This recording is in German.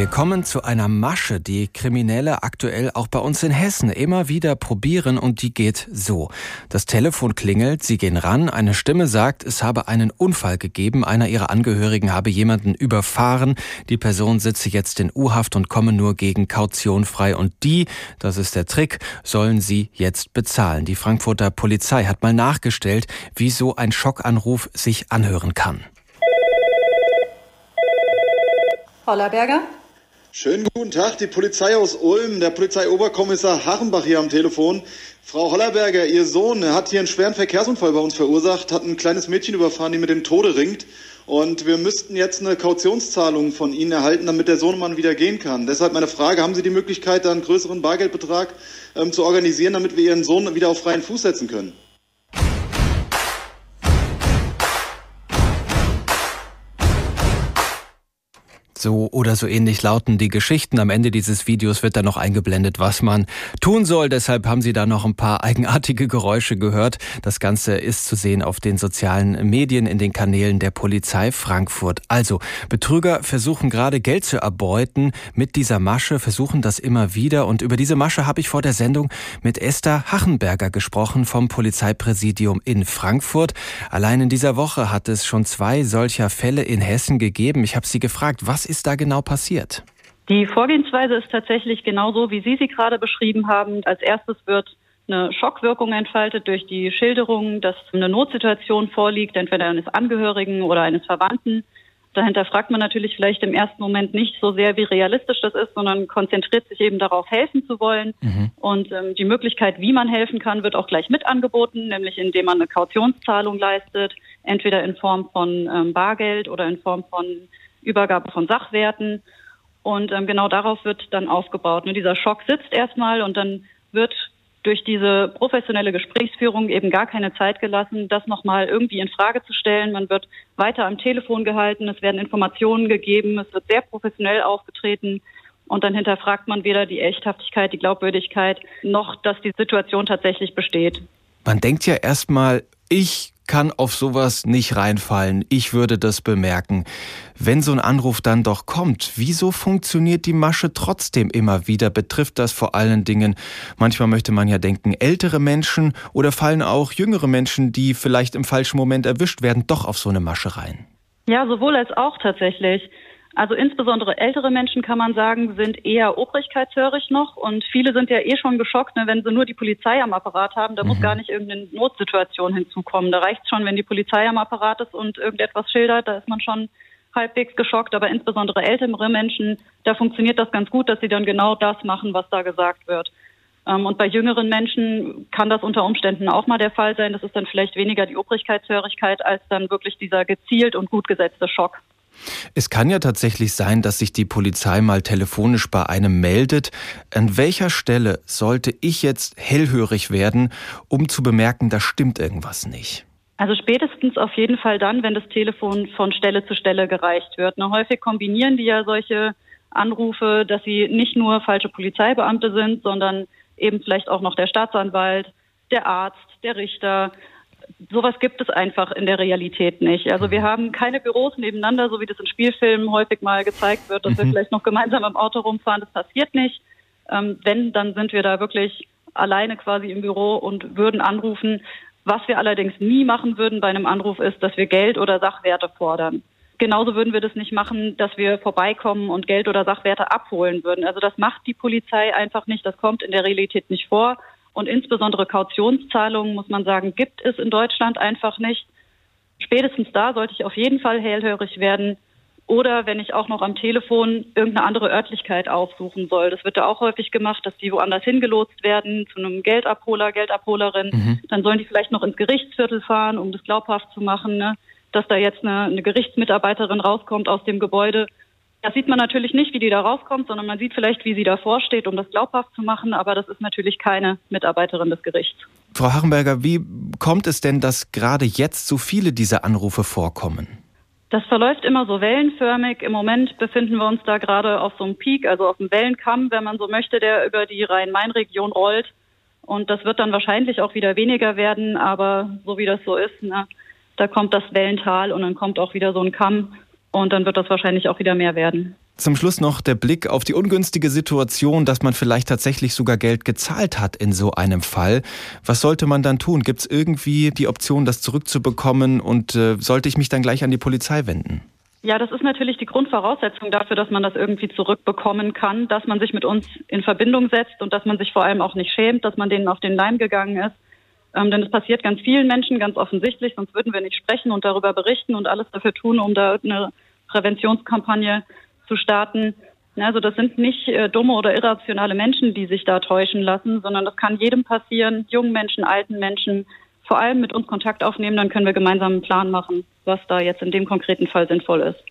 Wir kommen zu einer Masche, die Kriminelle aktuell auch bei uns in Hessen immer wieder probieren und die geht so. Das Telefon klingelt, sie gehen ran, eine Stimme sagt, es habe einen Unfall gegeben, einer ihrer Angehörigen habe jemanden überfahren, die Person sitze jetzt in U-Haft und komme nur gegen Kaution frei und die, das ist der Trick, sollen sie jetzt bezahlen. Die Frankfurter Polizei hat mal nachgestellt, wie so ein Schockanruf sich anhören kann. Hollerberger? Schönen guten Tag, die Polizei aus Ulm, der Polizeioberkommissar Hachenbach hier am Telefon. Frau Hollerberger, Ihr Sohn hat hier einen schweren Verkehrsunfall bei uns verursacht, hat ein kleines Mädchen überfahren, die mit dem Tode ringt. Und wir müssten jetzt eine Kautionszahlung von Ihnen erhalten, damit der Sohnemann wieder gehen kann. Deshalb meine Frage, haben Sie die Möglichkeit, da einen größeren Bargeldbetrag ähm, zu organisieren, damit wir Ihren Sohn wieder auf freien Fuß setzen können? So oder so ähnlich lauten die Geschichten. Am Ende dieses Videos wird dann noch eingeblendet, was man tun soll. Deshalb haben Sie da noch ein paar eigenartige Geräusche gehört. Das Ganze ist zu sehen auf den sozialen Medien, in den Kanälen der Polizei Frankfurt. Also, Betrüger versuchen gerade Geld zu erbeuten mit dieser Masche, versuchen das immer wieder. Und über diese Masche habe ich vor der Sendung mit Esther Hachenberger gesprochen vom Polizeipräsidium in Frankfurt. Allein in dieser Woche hat es schon zwei solcher Fälle in Hessen gegeben. Ich habe sie gefragt, was ist da genau passiert? Die Vorgehensweise ist tatsächlich genauso, wie Sie sie gerade beschrieben haben. Als erstes wird eine Schockwirkung entfaltet durch die Schilderung, dass eine Notsituation vorliegt, entweder eines Angehörigen oder eines Verwandten. Dahinter fragt man natürlich vielleicht im ersten Moment nicht so sehr, wie realistisch das ist, sondern konzentriert sich eben darauf, helfen zu wollen. Mhm. Und ähm, die Möglichkeit, wie man helfen kann, wird auch gleich mit angeboten, nämlich indem man eine Kautionszahlung leistet, entweder in Form von ähm, Bargeld oder in Form von Übergabe von Sachwerten. Und ähm, genau darauf wird dann aufgebaut. Und dieser Schock sitzt erstmal und dann wird durch diese professionelle Gesprächsführung eben gar keine Zeit gelassen, das nochmal irgendwie in Frage zu stellen. Man wird weiter am Telefon gehalten, es werden Informationen gegeben, es wird sehr professionell aufgetreten und dann hinterfragt man weder die Echthaftigkeit, die Glaubwürdigkeit, noch dass die Situation tatsächlich besteht. Man denkt ja erstmal, ich kann auf sowas nicht reinfallen. Ich würde das bemerken. Wenn so ein Anruf dann doch kommt, wieso funktioniert die Masche trotzdem immer wieder? Betrifft das vor allen Dingen, manchmal möchte man ja denken, ältere Menschen oder fallen auch jüngere Menschen, die vielleicht im falschen Moment erwischt werden, doch auf so eine Masche rein? Ja, sowohl als auch tatsächlich. Also insbesondere ältere Menschen, kann man sagen, sind eher obrigkeitshörig noch und viele sind ja eh schon geschockt, ne, wenn sie nur die Polizei am Apparat haben. Da mhm. muss gar nicht irgendeine Notsituation hinzukommen. Da reicht schon, wenn die Polizei am Apparat ist und irgendetwas schildert, da ist man schon halbwegs geschockt. Aber insbesondere ältere Menschen, da funktioniert das ganz gut, dass sie dann genau das machen, was da gesagt wird. Ähm, und bei jüngeren Menschen kann das unter Umständen auch mal der Fall sein. Das ist dann vielleicht weniger die Obrigkeitshörigkeit als dann wirklich dieser gezielt und gut gesetzte Schock. Es kann ja tatsächlich sein, dass sich die Polizei mal telefonisch bei einem meldet. An welcher Stelle sollte ich jetzt hellhörig werden, um zu bemerken, da stimmt irgendwas nicht? Also spätestens auf jeden Fall dann, wenn das Telefon von Stelle zu Stelle gereicht wird. Ne, häufig kombinieren die ja solche Anrufe, dass sie nicht nur falsche Polizeibeamte sind, sondern eben vielleicht auch noch der Staatsanwalt, der Arzt, der Richter, sowas gibt es einfach in der Realität nicht. Also wir haben keine Büros nebeneinander, so wie das in Spielfilmen häufig mal gezeigt wird, dass mhm. wir vielleicht noch gemeinsam im Auto rumfahren. Das passiert nicht. Ähm, wenn, dann sind wir da wirklich alleine quasi im Büro und würden anrufen. Was wir allerdings nie machen würden bei einem Anruf ist, dass wir Geld oder Sachwerte fordern. Genauso würden wir das nicht machen, dass wir vorbeikommen und Geld oder Sachwerte abholen würden. Also das macht die Polizei einfach nicht. Das kommt in der Realität nicht vor. Und insbesondere Kautionszahlungen, muss man sagen, gibt es in Deutschland einfach nicht. Spätestens da sollte ich auf jeden Fall hellhörig werden. Oder wenn ich auch noch am Telefon irgendeine andere Örtlichkeit aufsuchen soll. Das wird ja auch häufig gemacht, dass die woanders hingelotst werden, zu einem Geldabholer, Geldabholerin. Mhm. Dann sollen die vielleicht noch ins Gerichtsviertel fahren, um das glaubhaft zu machen, ne? dass da jetzt eine, eine Gerichtsmitarbeiterin rauskommt aus dem Gebäude das sieht man natürlich nicht, wie die da rauskommt, sondern man sieht vielleicht, wie sie davor steht, um das glaubhaft zu machen. Aber das ist natürlich keine Mitarbeiterin des Gerichts. Frau Hachenberger, wie kommt es denn, dass gerade jetzt so viele dieser Anrufe vorkommen? Das verläuft immer so wellenförmig. Im Moment befinden wir uns da gerade auf so einem Peak, also auf einem Wellenkamm, wenn man so möchte, der über die Rhein-Main-Region rollt. Und das wird dann wahrscheinlich auch wieder weniger werden, aber so wie das so ist, ne, da kommt das Wellental und dann kommt auch wieder so ein Kamm und dann wird das wahrscheinlich auch wieder mehr werden. Zum Schluss noch der Blick auf die ungünstige Situation, dass man vielleicht tatsächlich sogar Geld gezahlt hat in so einem Fall. Was sollte man dann tun? Gibt es irgendwie die Option, das zurückzubekommen und äh, sollte ich mich dann gleich an die Polizei wenden? Ja, das ist natürlich die Grundvoraussetzung dafür, dass man das irgendwie zurückbekommen kann, dass man sich mit uns in Verbindung setzt und dass man sich vor allem auch nicht schämt, dass man denen auf den Leim gegangen ist. Ähm, denn es passiert ganz vielen Menschen ganz offensichtlich, sonst würden wir nicht sprechen und darüber berichten und alles dafür tun, um da eine Präventionskampagne zu starten. Also das sind nicht äh, dumme oder irrationale Menschen, die sich da täuschen lassen, sondern das kann jedem passieren, jungen Menschen, alten Menschen, vor allem mit uns Kontakt aufnehmen, dann können wir gemeinsam einen Plan machen, was da jetzt in dem konkreten Fall sinnvoll ist.